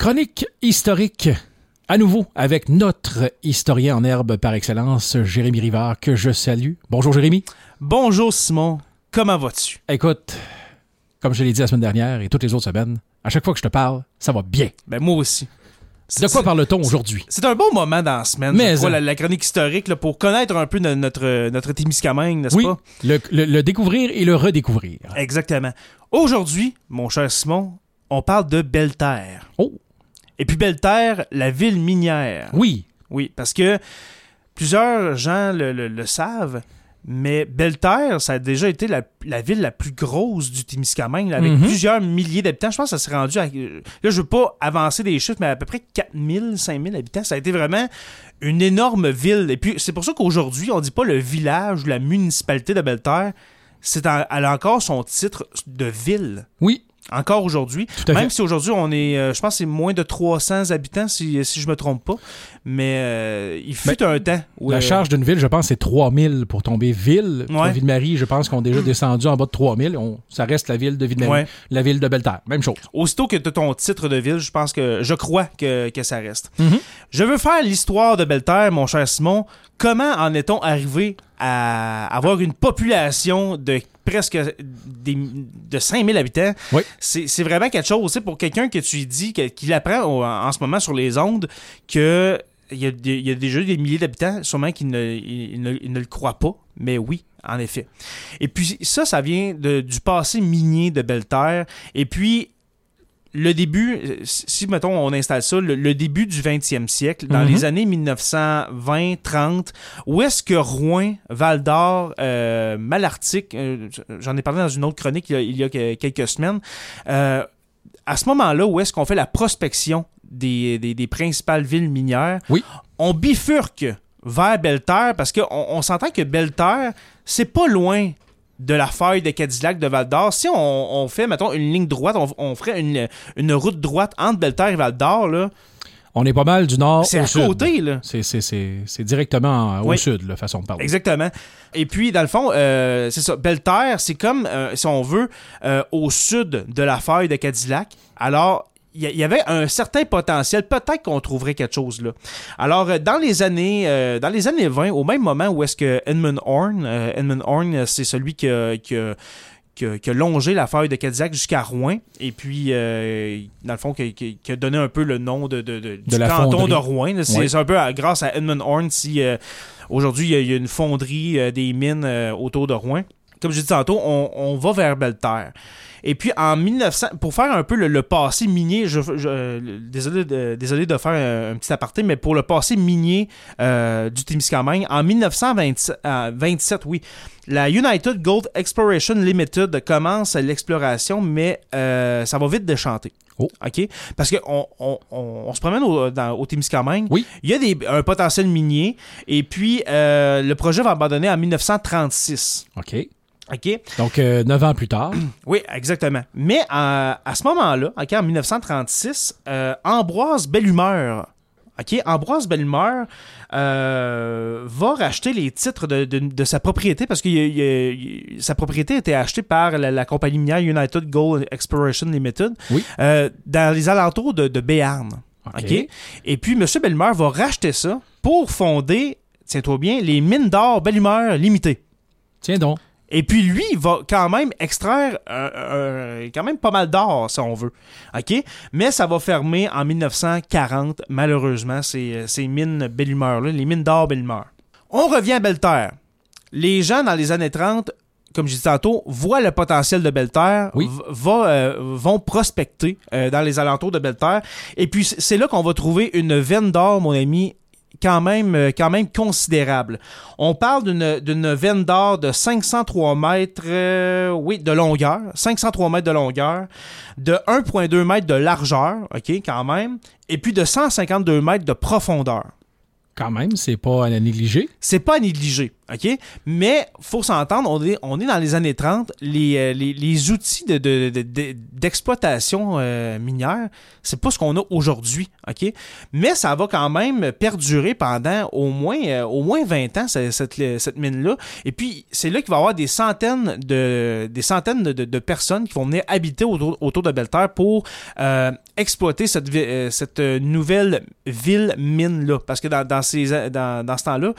Chronique historique. À nouveau, avec notre historien en herbe par excellence, Jérémy Rivard, que je salue. Bonjour Jérémy. Bonjour Simon, comment vas-tu? Écoute, comme je l'ai dit la semaine dernière et toutes les autres semaines, à chaque fois que je te parle, ça va bien. Ben moi aussi. De quoi parle-t-on aujourd'hui? C'est un bon moment dans la semaine, Mais crois, ça. la, la chronique historique, là, pour connaître un peu de notre, notre Témiscamingue, n'est-ce Oui, pas? le, le- le découvrir et le redécouvrir. Exactement. Aujourd'hui, mon cher Simon, on parle de Belle-Terre. Oh, Et puis Belle-Terre, la ville minière. oui. Oui, parce que plusieurs gens le, le- le savent, mais Belle-Terre, ça a déjà été la, la ville la plus grosse du Témiscamingue, avec Mhm. plusieurs milliers d'habitants. Je pense que ça s'est rendu à... Là, je veux pas avancer des chiffres, mais à peu près 4000, 5000 habitants. Ça a été vraiment une énorme ville. Et puis, c'est pour ça qu'aujourd'hui, on dit pas le village ou la municipalité de Belle-Terre. C'est elle a encore son titre de ville. Oui, Encore aujourd'hui. Même si aujourd'hui, on est, euh, je pense c'est moins de 300 habitants, si, si je me trompe pas. Mais euh, il fut un temps où... la euh, charge d'une ville, je pense, c'est 3000 pour tomber ville. Ouais. Ville-Marie, je pense qu'on est déjà descendu en bas de 3000. On, ça reste la ville de Ville-Marie. Ouais. La ville de Belle-Terre. Même chose. Aussitôt que tu as ton titre de ville, je pense que... Je crois que, que ça reste. Mhm. Je veux faire l'histoire de Belle-Terre, mon cher Simon. Comment en est-on arrivé à avoir une population de presque des, de 5000 habitants? Oui. C'est vraiment quelque chose, tu sais, pour quelqu'un que tu dis, qu'il apprend en, en ce moment sur les ondes, que il y, a, des- il y a déjà des milliers d'habitants, sûrement qu'ils ne, ils ne, ils ne le croient pas, mais oui, en effet. Et puis ça, ça vient de- du passé minier de Belle-Terre. Et puis, le début, euh, si, mettons, on installe ça, le, le début du 20e siècle, dans Mhm. les années 1920-30, où est-ce que Rouen, Val-d'Or, euh, Malartic, euh, j'en ai parlé dans une autre chronique il y a, il y a que- quelques semaines, euh, à ce moment-là, où est-ce qu'on fait la prospection des, des- des principales villes minières, Oui. on bifurque vers Belle-Terre parce qu'on on s'entend que Belle-Terre, c'est pas loin de la faille de Cadillac de Val d'Or. Si on, on fait, mettons, une ligne droite, on, on ferait une, une route droite entre Belle-Terre et Val d'Or, là, On est pas mal du nord c'est au à sud. côté, là. C'est, c'est, c'est, c'est directement au Oui. sud, la façon de parler. Exactement. Et puis, dans le fond, euh, c'est ça. Belle-Terre, c'est comme, euh, si on veut, euh, au sud de la faille de Cadillac. Alors, il y, avait un certain potentiel. Peut-être qu'on trouverait quelque chose là. Alors, euh, dans les années, euh, dans les années 20, au même moment où est-ce que Edmund Horn, euh, Edmund Horn, c'est celui qui a, qui a- qui a- qui a longé la faille de Cadillac jusqu'à Rouen, et puis, euh, dans le fond, qui, a donné un peu le nom de, de- de- du canton fonderie. de Rouen. C'est Oui. un peu à- grâce à Edmund Horn si aujourd'hui il y a- il y, a une fonderie des mines autour de Rouen. Comme je dit tantôt, on, on va vers Belle-Terre. Et puis en 1900, pour faire un peu le, le passé minier, je, je- euh, désolé, de, désolé de faire un, un petit aparté, mais pour le passé minier euh, du Témiscamingue, en 1927, oui, la United Gold Exploration Limited commence l'exploration, mais euh, ça va vite déchanter. Oh. OK? Parce qu'on on, on- on se promène au, dans- au Témiscamingue. Oui. Il y a des, un potentiel minier. Et puis, euh, le projet va abandonner en 1936. OK. OK? Donc, euh, neuf ans plus tard. Oui, exactement. Mais euh, à ce moment-là, en 1936, euh, Ambroise Bellumeur, OK, Ambroise Bellumeur va racheter les titres de, de- de sa propriété parce que il- il- il- sa propriété a été achetée par la, la compagnie minière United Gold Exploration Limited Oui. dans les alentours de, de Béarn. Et puis, M. Bellumeur va racheter ça pour fonder, tiens-toi bien, les mines d'or Bellumeur limitées. Tiens donc. Et puis lui, il va quand même extraire euh, euh, quand même pas mal d'or, si on veut. OK? Mais ça va fermer en 1940, malheureusement, ces, euh, ces mines Bellumeur-là, les mines d'or Bellumeur. On revient à Belle-Terre. Les gens, dans les années 30, comme je disais tantôt, voient le potentiel de Belle-Terre, Oui. va, euh, vont prospecter euh, dans les alentours de Belle-Terre. Et puis, c'est là qu'on va trouver une veine d'or, mon ami, quand même, euh, quand même considérable. On parle d'une d'une veine d'or de 503 mètres, euh, oui, de longueur, 503 mètres de longueur, de 1,2 mètres de largeur, ok, quand même, et puis de 152 mètres de profondeur. Quand même, c'est pas à négliger. C'est pas à négliger. OK? Mais faut s'entendre, on est, on est dans les années 30. Les, euh, les, les outils de, de- de- de- d'exploitation euh, minière, c'est pas ce qu'on a aujourd'hui. OK? Mais ça va quand même perdurer pendant au moins, euh, au moins 20 ans, cette, cette, mine-là. Et puis, c'est là qu'il va y avoir des centaines de, des centaines de, de- personnes qui vont venir habiter autour, autour de Belle-Terre pour exploiter cette, cette nouvelle ville mine-là. Parce que dans, dans, ces, dans, dans ce temps-là,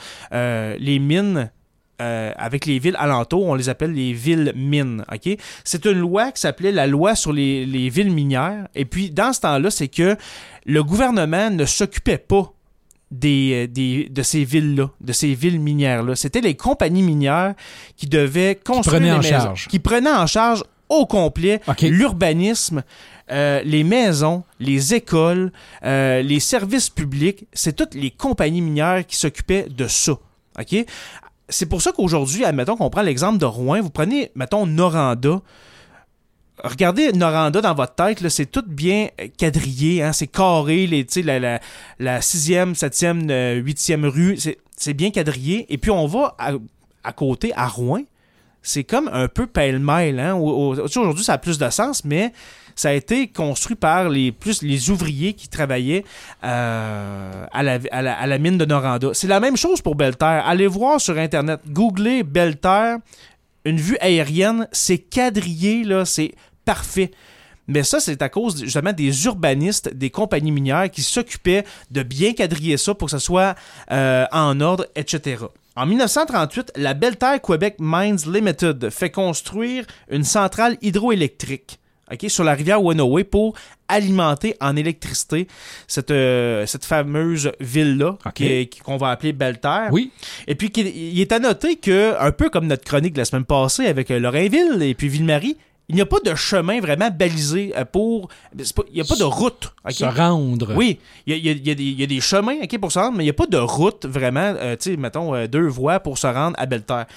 les mines euh, avec les villes alentours, on les appelle les villes mines. ok? C'est une loi qui s'appelait la loi sur les, les villes minières. Et puis, dans ce temps-là, c'est que le gouvernement ne s'occupait pas des, euh, des, de ces villes-là, de ces villes minières-là. C'était les compagnies minières qui devaient construire prenaient les en maisons, charge. qui prenaient en charge au complet l'urbanisme, euh, les maisons, les écoles, euh, les services publics. C'est toutes les compagnies minières qui s'occupaient de ça. OK? C'est pour ça qu'aujourd'hui, admettons qu'on prend l'exemple de Rouen, vous prenez, mettons, Noranda. Regardez Noranda dans votre tête, c'est tout bien euh, quadrillé, hein, c'est carré, les, la, la, la 6e, 7e, euh, 8e rue, c'est bien quadrillé. Et puis on va à, côté, à Rouen, c'est comme un peu pêle-mêle. Hein? Aujourd'hui, ça a plus de sens, mais ça a été construit par les plus les ouvriers qui travaillaient euh, à, la, mine de Noranda. C'est la même chose pour Belterre. Allez voir sur Internet, googlez Belterre, une vue aérienne, c'est quadrillé, là, c'est parfait. Mais ça, c'est à cause justement des urbanistes, des compagnies minières qui s'occupaient de bien quadriller ça pour que ça soit euh, en ordre, etc. En 1938, la Belterre Quebec Mines Limited fait construire une centrale hydroélectrique ok, sur la rivière Wenoway pour alimenter en électricité cette, euh, cette fameuse ville-là Ok. qui- qui- qu'on va appeler Belterre. Oui. Et puis, il est à noter que, un peu comme notre chronique de la semaine passée avec euh, Lorrainville et puis Ville-Marie, il n'y a pas de chemin vraiment balisé euh, pour. pas- Il n'y a pas de route. Se rendre. Oui, il y a, il y a- il y a des- il y a des chemins ok, pour se rendre, mais il n'y a pas de route vraiment, euh, tu sais, mettons, euh, deux voies pour se rendre à Belterre.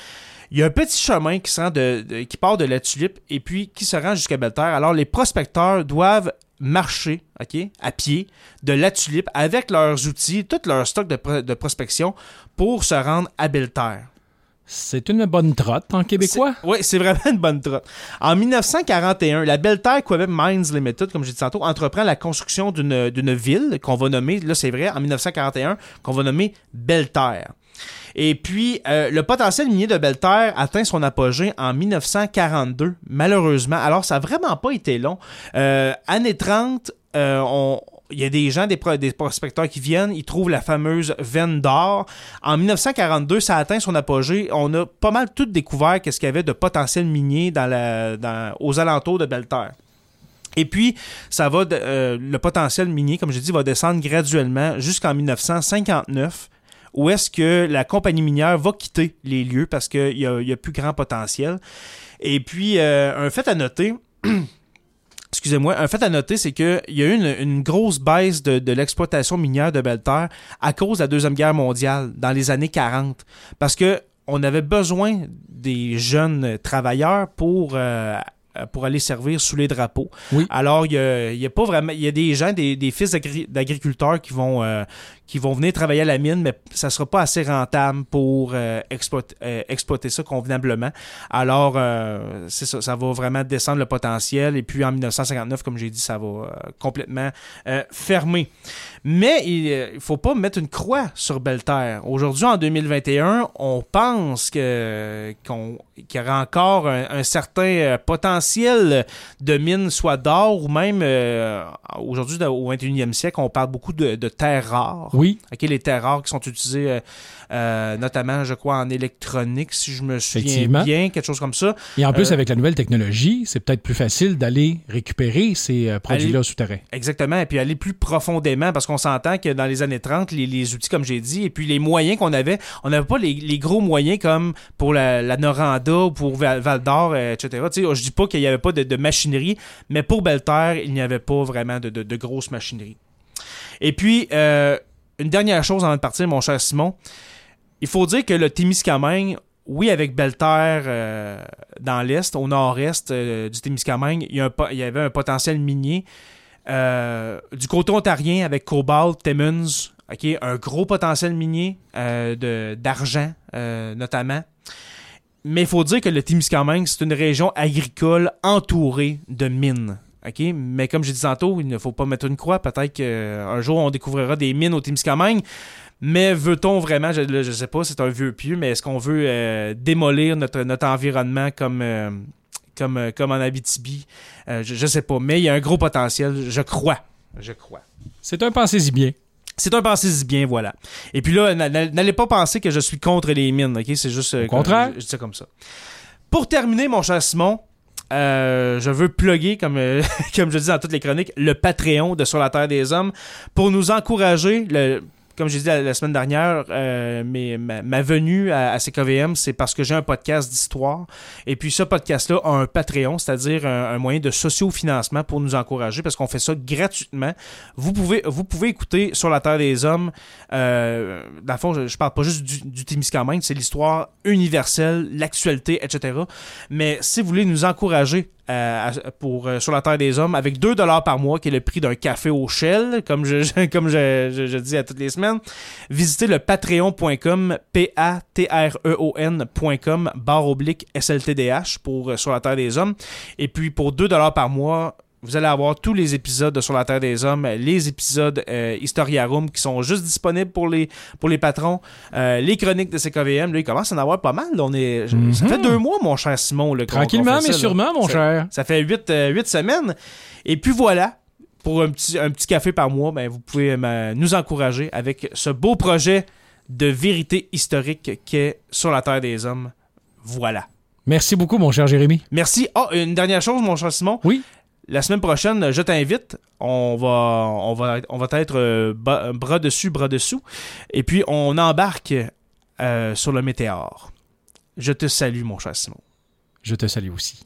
Il y a un petit chemin qui, se rend de, de- qui part de la Tulipe et puis qui se rend jusqu'à Belterre. Alors, les prospecteurs doivent marcher ok, à pied de la Tulipe avec leurs outils, tout leur stock de, pro- de prospection pour se rendre à Belterre. C'est une bonne trotte en québécois? Oui, c'est vraiment une bonne trotte. En 1941, la Belterre Quebec Mines Limited, comme j'ai dit tantôt, entreprend la construction d'une ville qu'on va nommer, là c'est vrai, en 1941, qu'on va nommer Belterre. Et puis, euh, le potentiel minier de Belterre atteint son apogée en 1942, malheureusement. Alors, ça n'a vraiment pas été long. Euh, année 30, euh, il y a des gens, des, pro- des prospecteurs qui viennent, ils trouvent la fameuse veine d'or. En 1942, ça atteint son apogée. On a pas mal tout découvert qu'est-ce qu'il y avait de potentiel minier dans la, aux alentours de Belterre. Et puis, le potentiel minier, comme je dit, va descendre graduellement jusqu'en 1959, où est-ce que la compagnie minière va quitter les lieux parce qu'il y a, y a plus grand potentiel. Et puis, euh, un fait à noter, excusez-moi, un fait à noter, c'est qu'il y a eu une, une grosse baisse de, de l'exploitation minière de Belterre à cause de la Deuxième Guerre mondiale dans les années 40. Parce que on avait besoin des jeunes travailleurs pour, euh, pour aller servir sous les drapeaux. Oui. Alors, il y a, il y a pas vraiment. Il y a des gens, des, des fils d'agri- d'agriculteurs qui vont, euh, qui vont venir travailler à la mine, mais ça sera pas assez rentable pour euh, exploiter, euh, exploiter ça convenablement. Alors, euh, c'est ça, ça va vraiment descendre le potentiel. Et puis en 1959, comme j'ai dit, ça va euh, complètement euh, fermer. Mais il ne faut pas mettre une croix sur Belterre. Aujourd'hui, en 2021, on pense que, qu'on, qu'il y aura encore un, un certain euh, potentiel de mine, soit d'or ou même euh, aujourd'hui, au 21e siècle, on parle beaucoup de, de terres rares. Oui, Ok, les terres rares qui sont utilisées euh, euh, notamment, je crois, en électronique, si je me souviens bien, quelque chose comme ça. et en plus, Euh, avec la nouvelle technologie, c'est peut-être plus facile d'aller récupérer ces produits-là souterrains. Exactement, et puis aller plus profondément, parce qu'on s'entend que dans les années 30, les, les outils, comme j'ai dit, et puis les moyens qu'on avait, on n'avait pas les, les gros moyens comme pour la, la Noranda, ou pour Val, d'Or, etc. Sais, je dis pas qu'il n'y avait pas de, de machinerie, mais pour Belterre, il n'y avait pas vraiment de, de, de grosse machinerie. Et puis, euh, une dernière chose avant de partir, mon cher Simon, il faut dire que le Témiscamingue, oui, avec Belterre euh, dans l'est, au nord-est euh, du Témiscamingue, il y, avait un potentiel minier. Euh, du côté ontarien, avec Cobalt, Timmins? Un gros potentiel minier d'argent, notamment. Mais il faut dire que le Témiscamingue, c'est une région agricole entourée de mines. OK? Mais comme j'ai dit tantôt, il ne faut pas mettre une croix. Peut-être qu'un jour, on découvrira des mines au Témiscamingue. Mais veut-on vraiment, je ne sais pas, c'est un vieux pieu, mais est-ce qu'on veut euh, démolir notre, notre environnement comme, euh, comme, euh, comme en Abitibi? Euh, je, je sais pas, mais il y a un gros potentiel, je crois. Je crois. C'est un pensez-y bien. C'est un pensez-y bien, voilà. Et puis là, n'a- n'a- n'allez pas penser que je suis contre les mines, ok? C'est juste. Au contraire. Je, je dis ça comme ça. Pour terminer, mon cher Simon, euh, je veux plugger, comme, euh, comme je dis dans toutes les chroniques, le Patreon de Sur la Terre des Hommes pour nous encourager. Le, comme j'ai dit la, semaine dernière, euh, ma, venue à, CKVM, c'est parce que j'ai un podcast d'histoire. Et puis ce podcast-là a un Patreon, c'est-à-dire un, un moyen de socio-financement pour nous encourager parce qu'on fait ça gratuitement. Vous pouvez, vous pouvez écouter Sur la Terre des Hommes. Euh, dans le fond, je, je parle pas juste du, du Témiscamingue, c'est l'histoire universelle, l'actualité, etc. Mais si vous voulez nous encourager euh, pour euh, Sur la Terre des Hommes avec 2 dollars par mois, qui est le prix d'un café au Shell, comme je, je- comme je, je- je dis à toutes les semaines, visitez le patreon.com, P-A-T-R-E-O-N.com, barre oblique SLTDH pour euh, Sur la Terre des Hommes. Et puis pour 2 dollars par mois, vous allez avoir tous les épisodes de Sur la Terre des Hommes, les épisodes euh, Historia Room qui sont juste disponibles pour les, pour les patrons, euh, les chroniques de CKVM. Là, il commence à en avoir pas mal. là. On est, je- Ça Mhm. fait deux mois, mon cher Simon. là, qu'on- Tranquillement, mais ça, là. sûrement, mon Ça- cher. Ça fait huit, euh, huit semaines. Et puis voilà, pour un petit, un petit café par mois, ben, vous pouvez nous encourager avec ce beau projet de vérité historique qu'est Sur la Terre des Hommes. Voilà. Merci beaucoup, mon cher Jérémy. Merci. Ah, une dernière chose, mon cher Simon. Oui. La semaine prochaine, je t'invite. On va, on va, on va être euh, bras dessus, bras dessous. Et puis, on embarque euh, sur le météore. Je te salue, mon cher Simon. Je te salue aussi.